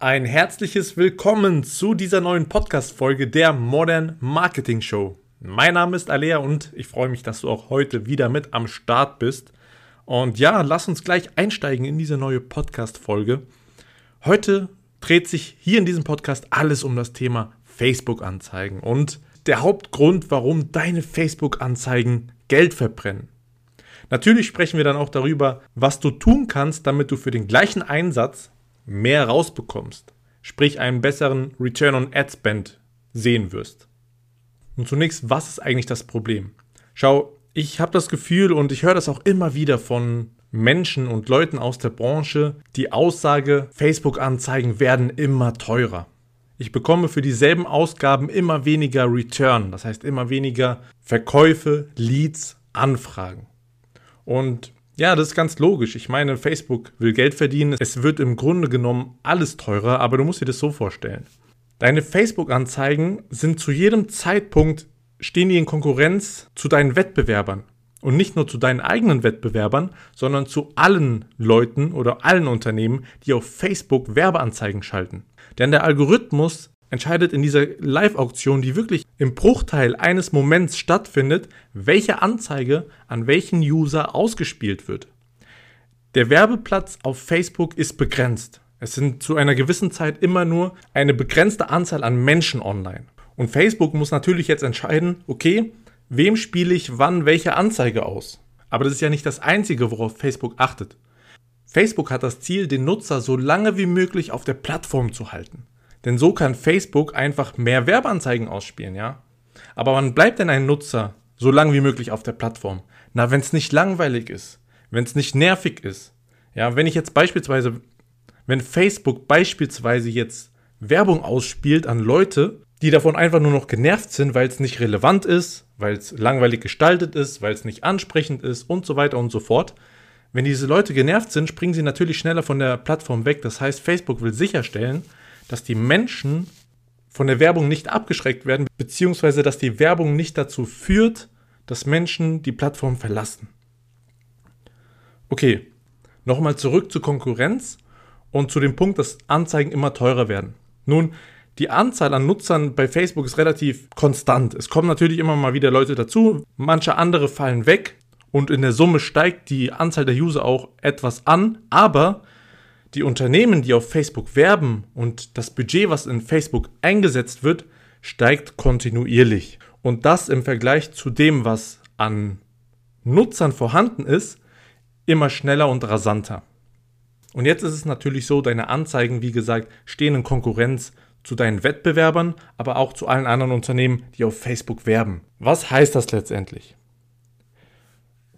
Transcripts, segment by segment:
Ein herzliches Willkommen zu dieser neuen Podcast-Folge der Modern Marketing Show. Mein Name ist Alea und ich freue mich, dass du auch heute wieder mit am Start bist. Und ja, lass uns gleich einsteigen in diese neue Podcast-Folge. Heute dreht sich hier in diesem Podcast alles um das Thema Facebook-Anzeigen und der Hauptgrund, warum deine Facebook-Anzeigen Geld verbrennen. Natürlich sprechen wir dann auch darüber, was du tun kannst, damit du für den gleichen Einsatz mehr rausbekommst, sprich einen besseren Return on Ad Spend sehen wirst. Und zunächst, was ist eigentlich das Problem? Schau, ich habe das Gefühl und ich höre das auch immer wieder von Menschen und Leuten aus der Branche, die Aussage, Facebook-Anzeigen werden immer teurer. Ich bekomme für dieselben Ausgaben immer weniger Return, das heißt immer weniger Verkäufe, Leads, Anfragen. Und ja, das ist ganz logisch. Ich meine, Facebook will Geld verdienen. Es wird im Grunde genommen alles teurer, aber du musst dir das so vorstellen. Deine Facebook-Anzeigen sind zu jedem Zeitpunkt, stehen die in Konkurrenz zu deinen Wettbewerbern. Und nicht nur zu deinen eigenen Wettbewerbern, sondern zu allen Leuten oder allen Unternehmen, die auf Facebook Werbeanzeigen schalten. Denn der Algorithmus entscheidet in dieser Live-Auktion, die wirklich im Bruchteil eines Moments stattfindet, welche Anzeige an welchen User ausgespielt wird. Der Werbeplatz auf Facebook ist begrenzt. Es sind zu einer gewissen Zeit immer nur eine begrenzte Anzahl an Menschen online. Und Facebook muss natürlich jetzt entscheiden, okay, wem spiele ich wann welche Anzeige aus? Aber das ist ja nicht das Einzige, worauf Facebook achtet. Facebook hat das Ziel, den Nutzer so lange wie möglich auf der Plattform zu halten. Denn so kann Facebook einfach mehr Werbeanzeigen ausspielen, ja? Aber wann bleibt denn ein Nutzer so lange wie möglich auf der Plattform? Na, wenn es nicht langweilig ist, wenn es nicht nervig ist. Ja, wenn ich jetzt beispielsweise, wenn Facebook beispielsweise jetzt Werbung ausspielt an Leute, die davon einfach nur noch genervt sind, weil es nicht relevant ist, weil es langweilig gestaltet ist, weil es nicht ansprechend ist und so weiter und so fort. Wenn diese Leute genervt sind, springen sie natürlich schneller von der Plattform weg. Das heißt, Facebook will sicherstellen, dass die Menschen von der Werbung nicht abgeschreckt werden, beziehungsweise dass die Werbung nicht dazu führt, dass Menschen die Plattform verlassen. Okay, nochmal zurück zur Konkurrenz und zu dem Punkt, dass Anzeigen immer teurer werden. Nun, die Anzahl an Nutzern bei Facebook ist relativ konstant. Es kommen natürlich immer mal wieder Leute dazu, manche andere fallen weg und in der Summe steigt die Anzahl der User auch etwas an, aber die Unternehmen, die auf Facebook werben und das Budget, was in Facebook eingesetzt wird, steigt kontinuierlich. Und das im Vergleich zu dem, was an Nutzern vorhanden ist, immer schneller und rasanter. Und jetzt ist es natürlich so, deine Anzeigen, wie gesagt, stehen in Konkurrenz zu deinen Wettbewerbern, aber auch zu allen anderen Unternehmen, die auf Facebook werben. Was heißt das letztendlich?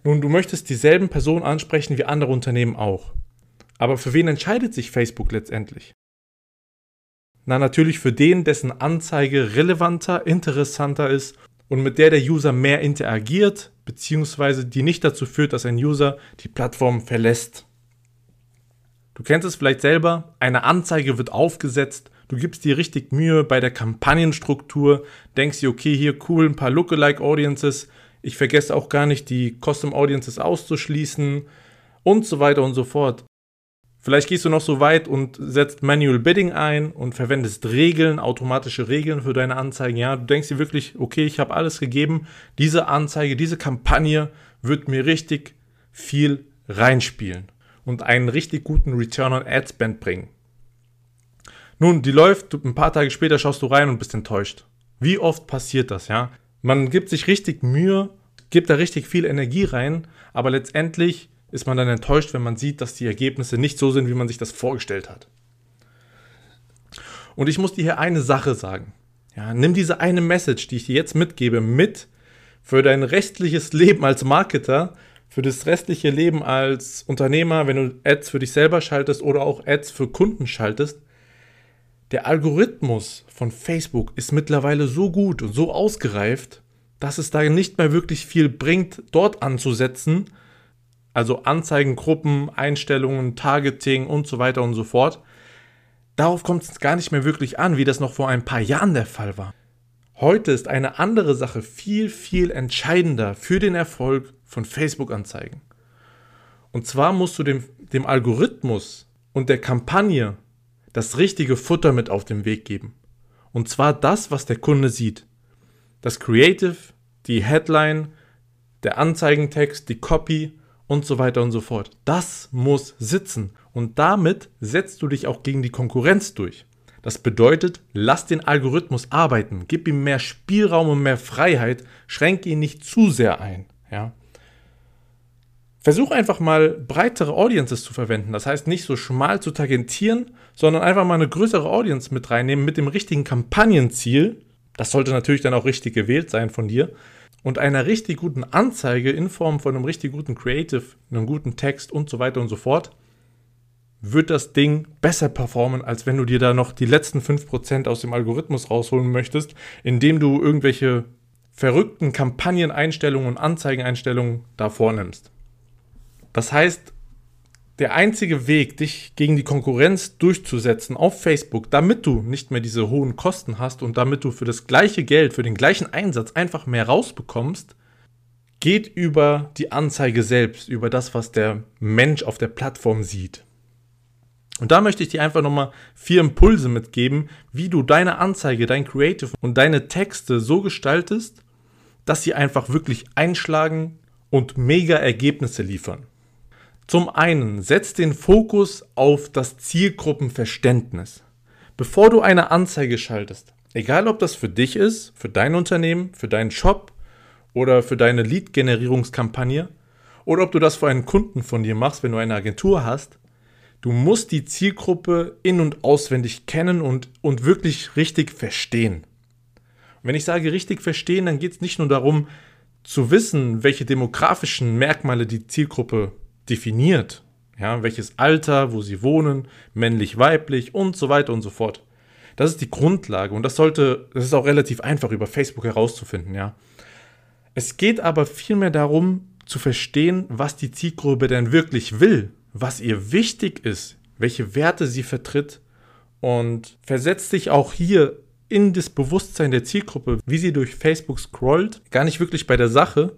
Nun, du möchtest dieselben Personen ansprechen wie andere Unternehmen auch. Aber für wen entscheidet sich Facebook letztendlich? Na, natürlich für den, dessen Anzeige relevanter, interessanter ist und mit der der User mehr interagiert, beziehungsweise die nicht dazu führt, dass ein User die Plattform verlässt. Du kennst es vielleicht selber, eine Anzeige wird aufgesetzt, du gibst dir richtig Mühe bei der Kampagnenstruktur, denkst dir, okay, hier cool, ein paar Lookalike Audiences, ich vergesse auch gar nicht, die Custom Audiences auszuschließen und so weiter und so fort. Vielleicht gehst du noch so weit und setzt Manual Bidding ein und verwendest Regeln, automatische Regeln für deine Anzeigen. Ja, du denkst dir wirklich, okay, ich habe alles gegeben. Diese Anzeige, diese Kampagne wird mir richtig viel reinspielen und einen richtig guten Return on Ad Spend bringen. Nun, die läuft, ein paar Tage später schaust du rein und bist enttäuscht. Wie oft passiert das, ja? Man gibt sich richtig Mühe, gibt da richtig viel Energie rein, aber letztendlich ist man dann enttäuscht, wenn man sieht, dass die Ergebnisse nicht so sind, wie man sich das vorgestellt hat. Und ich muss dir hier eine Sache sagen. Ja, nimm diese eine Message, die ich dir jetzt mitgebe, mit für dein restliches Leben als Marketer, für das restliche Leben als Unternehmer, wenn du Ads für dich selber schaltest oder auch Ads für Kunden schaltest. Der Algorithmus von Facebook ist mittlerweile so gut und so ausgereift, dass es da nicht mehr wirklich viel bringt, dort anzusetzen, also Anzeigengruppen, Einstellungen, Targeting und so weiter und so fort. Darauf kommt es gar nicht mehr wirklich an, wie das noch vor ein paar Jahren der Fall war. Heute ist eine andere Sache viel, viel entscheidender für den Erfolg von Facebook-Anzeigen. Und zwar musst du dem, dem Algorithmus und der Kampagne das richtige Futter mit auf den Weg geben. Und zwar das, was der Kunde sieht. Das Creative, die Headline, der Anzeigentext, die Copy und so weiter und so fort. Das muss sitzen. Und damit setzt du dich auch gegen die Konkurrenz durch. Das bedeutet, lass den Algorithmus arbeiten, gib ihm mehr Spielraum und mehr Freiheit, schränke ihn nicht zu sehr ein. Ja? Versuch einfach mal breitere Audiences zu verwenden. Das heißt nicht so schmal zu tagentieren, sondern einfach mal eine größere Audience mit reinnehmen mit dem richtigen Kampagnenziel. Das sollte natürlich dann auch richtig gewählt sein von dir. Und einer richtig guten Anzeige in Form von einem richtig guten Creative, einem guten Text und so weiter und so fort, wird das Ding besser performen, als wenn du dir da noch die letzten 5% aus dem Algorithmus rausholen möchtest, indem du irgendwelche verrückten Kampagneneinstellungen und Anzeigeneinstellungen da vornimmst. Das heißt, der einzige Weg, dich gegen die Konkurrenz durchzusetzen auf Facebook, damit du nicht mehr diese hohen Kosten hast und damit du für das gleiche Geld, für den gleichen Einsatz einfach mehr rausbekommst, geht über die Anzeige selbst, über das, was der Mensch auf der Plattform sieht. Und da möchte ich dir einfach nochmal vier Impulse mitgeben, wie du deine Anzeige, dein Creative und deine Texte so gestaltest, dass sie einfach wirklich einschlagen und mega Ergebnisse liefern. Zum einen, setz den Fokus auf das Zielgruppenverständnis. Bevor du eine Anzeige schaltest, egal ob das für dich ist, für dein Unternehmen, für deinen Shop oder für deine Lead-Generierungskampagne oder ob du das für einen Kunden von dir machst, wenn du eine Agentur hast, du musst die Zielgruppe in- und auswendig kennen und, und wirklich richtig verstehen. wenn ich sage richtig verstehen, dann geht es nicht nur darum, zu wissen, welche demografischen Merkmale die Zielgruppe definiert. Ja, welches Alter, wo sie wohnen, männlich, weiblich und so weiter und so fort. Das ist die Grundlage und das sollte, das ist auch relativ einfach über Facebook herauszufinden, ja. Es geht aber vielmehr darum, zu verstehen, was die Zielgruppe denn wirklich will, was ihr wichtig ist, welche Werte sie vertritt und versetzt sich auch hier in das Bewusstsein der Zielgruppe, wie sie durch Facebook scrollt, gar nicht wirklich bei der Sache,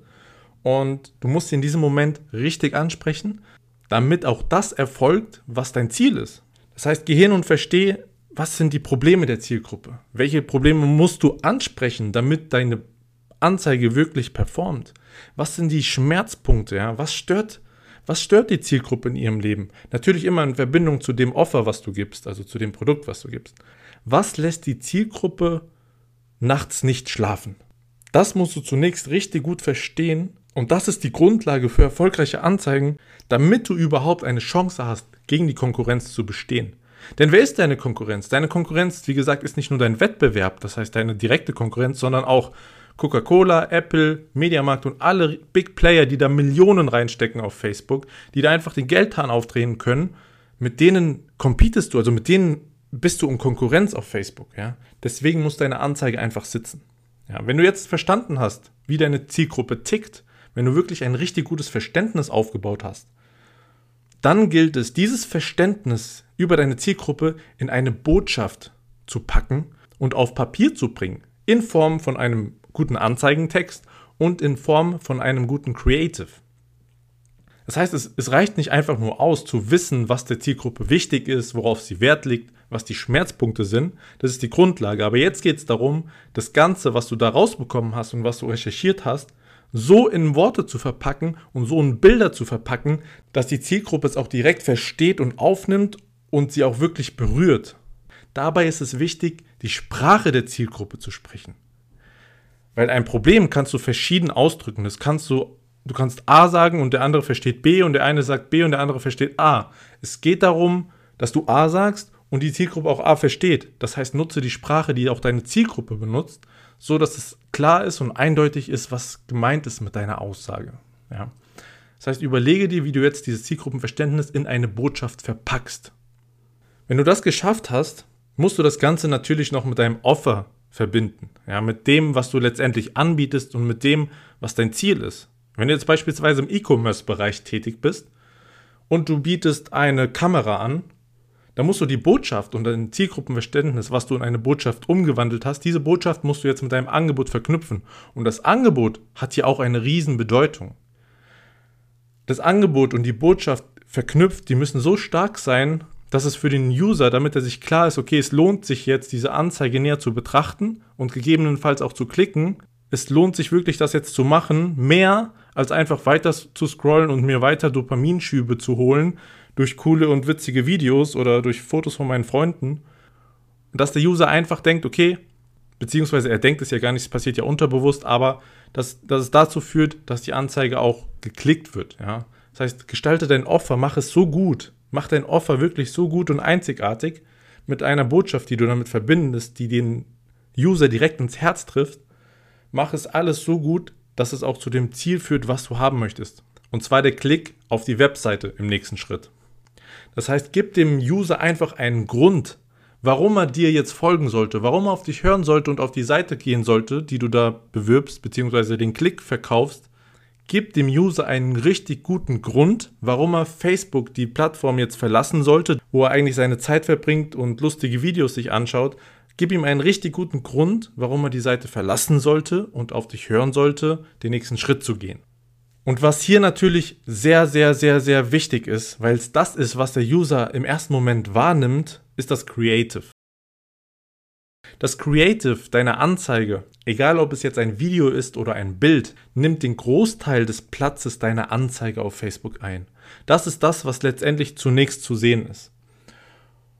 und du musst sie in diesem Moment richtig ansprechen, damit auch das erfolgt, was dein Ziel ist. Das heißt, geh hin und verstehe, was sind die Probleme der Zielgruppe? Welche Probleme musst du ansprechen, damit deine Anzeige wirklich performt? Was sind die Schmerzpunkte? Ja? Was stört was stört die Zielgruppe in ihrem Leben? Natürlich immer in Verbindung zu dem Offer, was du gibst, also zu dem Produkt, was du gibst. Was lässt die Zielgruppe nachts nicht schlafen? Das musst du zunächst richtig gut verstehen und das ist die Grundlage für erfolgreiche Anzeigen, damit du überhaupt eine Chance hast, gegen die Konkurrenz zu bestehen. Denn wer ist deine Konkurrenz? Deine Konkurrenz, wie gesagt, ist nicht nur dein Wettbewerb, das heißt deine direkte Konkurrenz, sondern auch Coca-Cola, Apple, Mediamarkt und alle Big Player, die da Millionen reinstecken auf Facebook, die da einfach den Geldhahn aufdrehen können, mit denen competest du, also mit denen bist du in Konkurrenz auf Facebook, ja? Deswegen muss deine Anzeige einfach sitzen. Ja, wenn du jetzt verstanden hast, wie deine Zielgruppe tickt, wenn du wirklich ein richtig gutes Verständnis aufgebaut hast, dann gilt es, dieses Verständnis über deine Zielgruppe in eine Botschaft zu packen und auf Papier zu bringen, in Form von einem guten Anzeigentext und in Form von einem guten Creative. Das heißt, es, es, reicht nicht einfach nur aus, zu wissen, was der Zielgruppe wichtig ist, worauf sie Wert legt, was die Schmerzpunkte sind. Das ist die Grundlage. Aber jetzt geht es darum, das Ganze, was du da rausbekommen hast und was du recherchiert hast, so in Worte zu verpacken und so in Bilder zu verpacken, dass die Zielgruppe es auch direkt versteht und aufnimmt und sie auch wirklich berührt. Dabei ist es wichtig, die Sprache der Zielgruppe zu sprechen. Weil ein Problem kannst du verschieden ausdrücken. Das kannst du, du kannst A sagen und der andere versteht B und der eine sagt B und der andere versteht A. Es geht darum, dass du A sagst und die Zielgruppe auch A versteht. Das heißt, nutze die Sprache, die auch deine Zielgruppe benutzt so dass es klar ist und eindeutig ist, was gemeint ist mit deiner Aussage. Ja. Das heißt, überlege dir, wie du jetzt dieses Zielgruppenverständnis in eine Botschaft verpackst. Wenn du das geschafft hast, musst du das Ganze natürlich noch mit deinem Offer verbinden. Ja, mit dem, was du letztendlich anbietest und mit dem, was dein Ziel ist. Wenn du jetzt beispielsweise im E-Commerce-Bereich tätig bist und du bietest eine Kamera an da musst du die Botschaft und dein Zielgruppenverständnis, was du in eine Botschaft umgewandelt hast, diese Botschaft musst du jetzt mit deinem Angebot verknüpfen. Und das Angebot hat hier auch eine Riesenbedeutung. Das Angebot und die Botschaft verknüpft, die müssen so stark sein, dass es für den User, damit er sich klar ist, okay, es lohnt sich jetzt, diese Anzeige näher zu betrachten und gegebenenfalls auch zu klicken, es lohnt sich wirklich, das jetzt zu machen, mehr als einfach weiter zu scrollen und mir weiter Dopaminschübe zu holen durch coole und witzige Videos oder durch Fotos von meinen Freunden. Und dass der User einfach denkt, okay, beziehungsweise er denkt es ja gar nicht, es passiert ja unterbewusst, aber dass, dass es dazu führt, dass die Anzeige auch geklickt wird. Ja? Das heißt, gestalte dein Offer, mach es so gut, mach dein Offer wirklich so gut und einzigartig mit einer Botschaft, die du damit verbindest, die den User direkt ins Herz trifft. Mach es alles so gut, dass es auch zu dem Ziel führt, was du haben möchtest. Und zwar der Klick auf die Webseite im nächsten Schritt. Das heißt, gib dem User einfach einen Grund, warum er dir jetzt folgen sollte, warum er auf dich hören sollte und auf die Seite gehen sollte, die du da bewirbst, beziehungsweise den Klick verkaufst. Gib dem User einen richtig guten Grund, warum er Facebook, die Plattform jetzt verlassen sollte, wo er eigentlich seine Zeit verbringt und lustige Videos sich anschaut. Gib ihm einen richtig guten Grund, warum er die Seite verlassen sollte und auf dich hören sollte, den nächsten Schritt zu gehen. Und was hier natürlich sehr, sehr, sehr, sehr wichtig ist, weil es das ist, was der User im ersten Moment wahrnimmt, ist das Creative. Das Creative deiner Anzeige, egal ob es jetzt ein Video ist oder ein Bild, nimmt den Großteil des Platzes deiner Anzeige auf Facebook ein. Das ist das, was letztendlich zunächst zu sehen ist.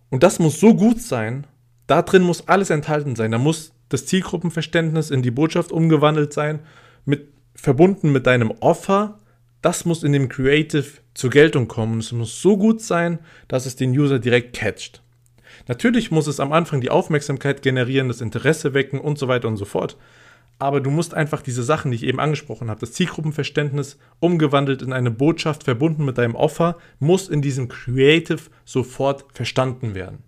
Und das muss so gut sein, da drin muss alles enthalten sein. Da muss das Zielgruppenverständnis in die Botschaft umgewandelt sein mit verbunden mit deinem Offer, das muss in dem Creative zur Geltung kommen. Es muss so gut sein, dass es den User direkt catcht. Natürlich muss es am Anfang die Aufmerksamkeit generieren, das Interesse wecken und so weiter und so fort. Aber du musst einfach diese Sachen, die ich eben angesprochen habe, das Zielgruppenverständnis umgewandelt in eine Botschaft verbunden mit deinem Offer, muss in diesem Creative sofort verstanden werden.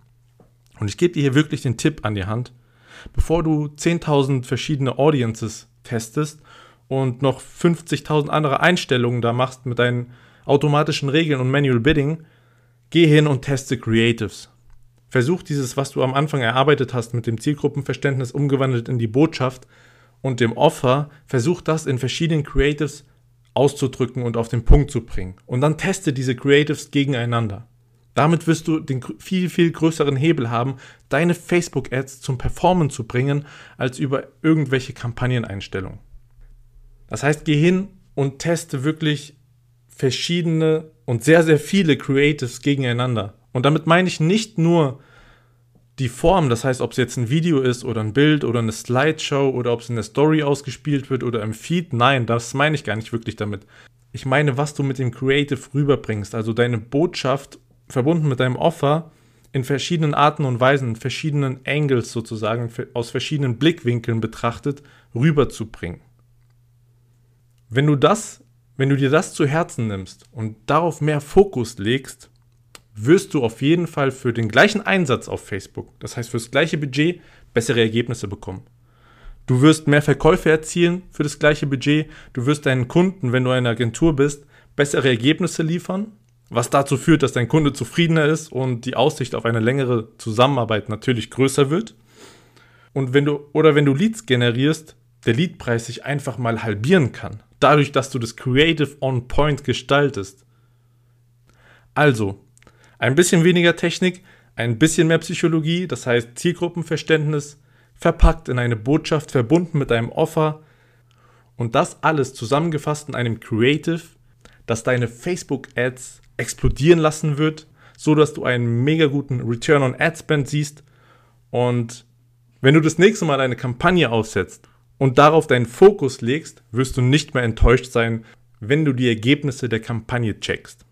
Und ich gebe dir hier wirklich den Tipp an die Hand, bevor du 10.000 verschiedene Audiences testest und noch 50.000 andere Einstellungen da machst mit deinen automatischen Regeln und Manual Bidding, geh hin und teste Creatives. Versuch dieses, was du am Anfang erarbeitet hast, mit dem Zielgruppenverständnis umgewandelt in die Botschaft und dem Offer, versuch das in verschiedenen Creatives auszudrücken und auf den Punkt zu bringen. Und dann teste diese Creatives gegeneinander. Damit wirst du den viel, viel größeren Hebel haben, deine Facebook-Ads zum Performen zu bringen, als über irgendwelche Kampagneneinstellungen. Das heißt, geh hin und teste wirklich verschiedene und sehr, sehr viele Creatives gegeneinander. Und damit meine ich nicht nur die Form, das heißt, ob es jetzt ein Video ist oder ein Bild oder eine Slideshow oder ob es in der Story ausgespielt wird oder im Feed. Nein, das meine ich gar nicht wirklich damit. Ich meine, was du mit dem Creative rüberbringst, also deine Botschaft verbunden mit deinem Offer in verschiedenen Arten und Weisen, in verschiedenen Angles sozusagen, aus verschiedenen Blickwinkeln betrachtet, rüberzubringen. Wenn du das, wenn du dir das zu Herzen nimmst und darauf mehr Fokus legst, wirst du auf jeden Fall für den gleichen Einsatz auf Facebook, das heißt für das gleiche Budget, bessere Ergebnisse bekommen. Du wirst mehr Verkäufe erzielen für das gleiche Budget. Du wirst deinen Kunden, wenn du eine Agentur bist, bessere Ergebnisse liefern, was dazu führt, dass dein Kunde zufriedener ist und die Aussicht auf eine längere Zusammenarbeit natürlich größer wird. Und wenn du oder wenn du Leads generierst, der Leadpreis sich einfach mal halbieren kann dadurch, dass du das Creative on Point gestaltest. Also, ein bisschen weniger Technik, ein bisschen mehr Psychologie, das heißt Zielgruppenverständnis, verpackt in eine Botschaft, verbunden mit einem Offer und das alles zusammengefasst in einem Creative, das deine Facebook-Ads explodieren lassen wird, so dass du einen mega guten Return on Ad Spend siehst und wenn du das nächste Mal eine Kampagne aufsetzt und darauf deinen Fokus legst, wirst du nicht mehr enttäuscht sein, wenn du die Ergebnisse der Kampagne checkst.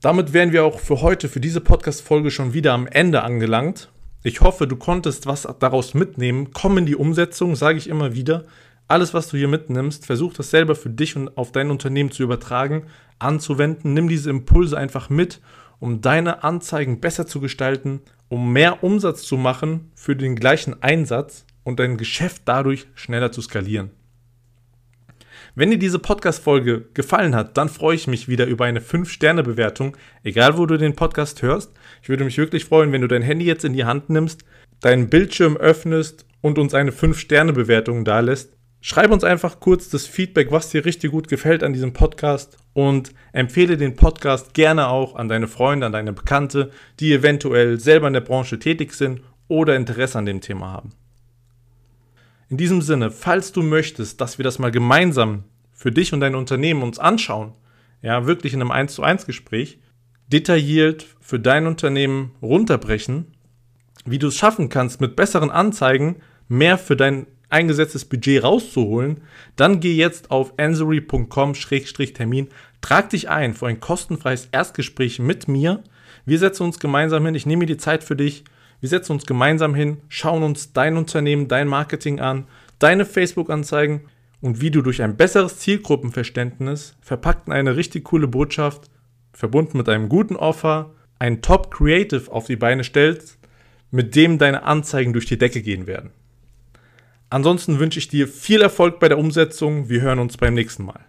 Damit wären wir auch für heute, für diese Podcast-Folge schon wieder am Ende angelangt. Ich hoffe, du konntest was daraus mitnehmen. Komm in die Umsetzung, sage ich immer wieder. Alles, was du hier mitnimmst, versuch das selber für dich und auf dein Unternehmen zu übertragen, anzuwenden. Nimm diese Impulse einfach mit, um deine Anzeigen besser zu gestalten, um mehr Umsatz zu machen für den gleichen Einsatz und dein Geschäft dadurch schneller zu skalieren. Wenn dir diese Podcast-Folge gefallen hat, dann freue ich mich wieder über eine 5-Sterne-Bewertung, egal wo du den Podcast hörst. Ich würde mich wirklich freuen, wenn du dein Handy jetzt in die Hand nimmst, deinen Bildschirm öffnest und uns eine 5-Sterne-Bewertung dalässt. Schreib uns einfach kurz das Feedback, was dir richtig gut gefällt an diesem Podcast und empfehle den Podcast gerne auch an deine Freunde, an deine Bekannte, die eventuell selber in der Branche tätig sind oder Interesse an dem Thema haben. In diesem Sinne, falls du möchtest, dass wir das mal gemeinsam für dich und dein Unternehmen uns anschauen, ja, wirklich in einem 1 zu 1 Gespräch, detailliert für dein Unternehmen runterbrechen, wie du es schaffen kannst, mit besseren Anzeigen mehr für dein eingesetztes Budget rauszuholen, dann geh jetzt auf ansory.com-termin, trag dich ein für ein kostenfreies Erstgespräch mit mir. Wir setzen uns gemeinsam hin, ich nehme mir die Zeit für dich, wir setzen uns gemeinsam hin, schauen uns dein Unternehmen, dein Marketing an, deine Facebook-Anzeigen und wie du durch ein besseres Zielgruppenverständnis verpackt in eine richtig coole Botschaft, verbunden mit einem guten Offer, ein Top Creative auf die Beine stellst, mit dem deine Anzeigen durch die Decke gehen werden. Ansonsten wünsche ich dir viel Erfolg bei der Umsetzung. Wir hören uns beim nächsten Mal.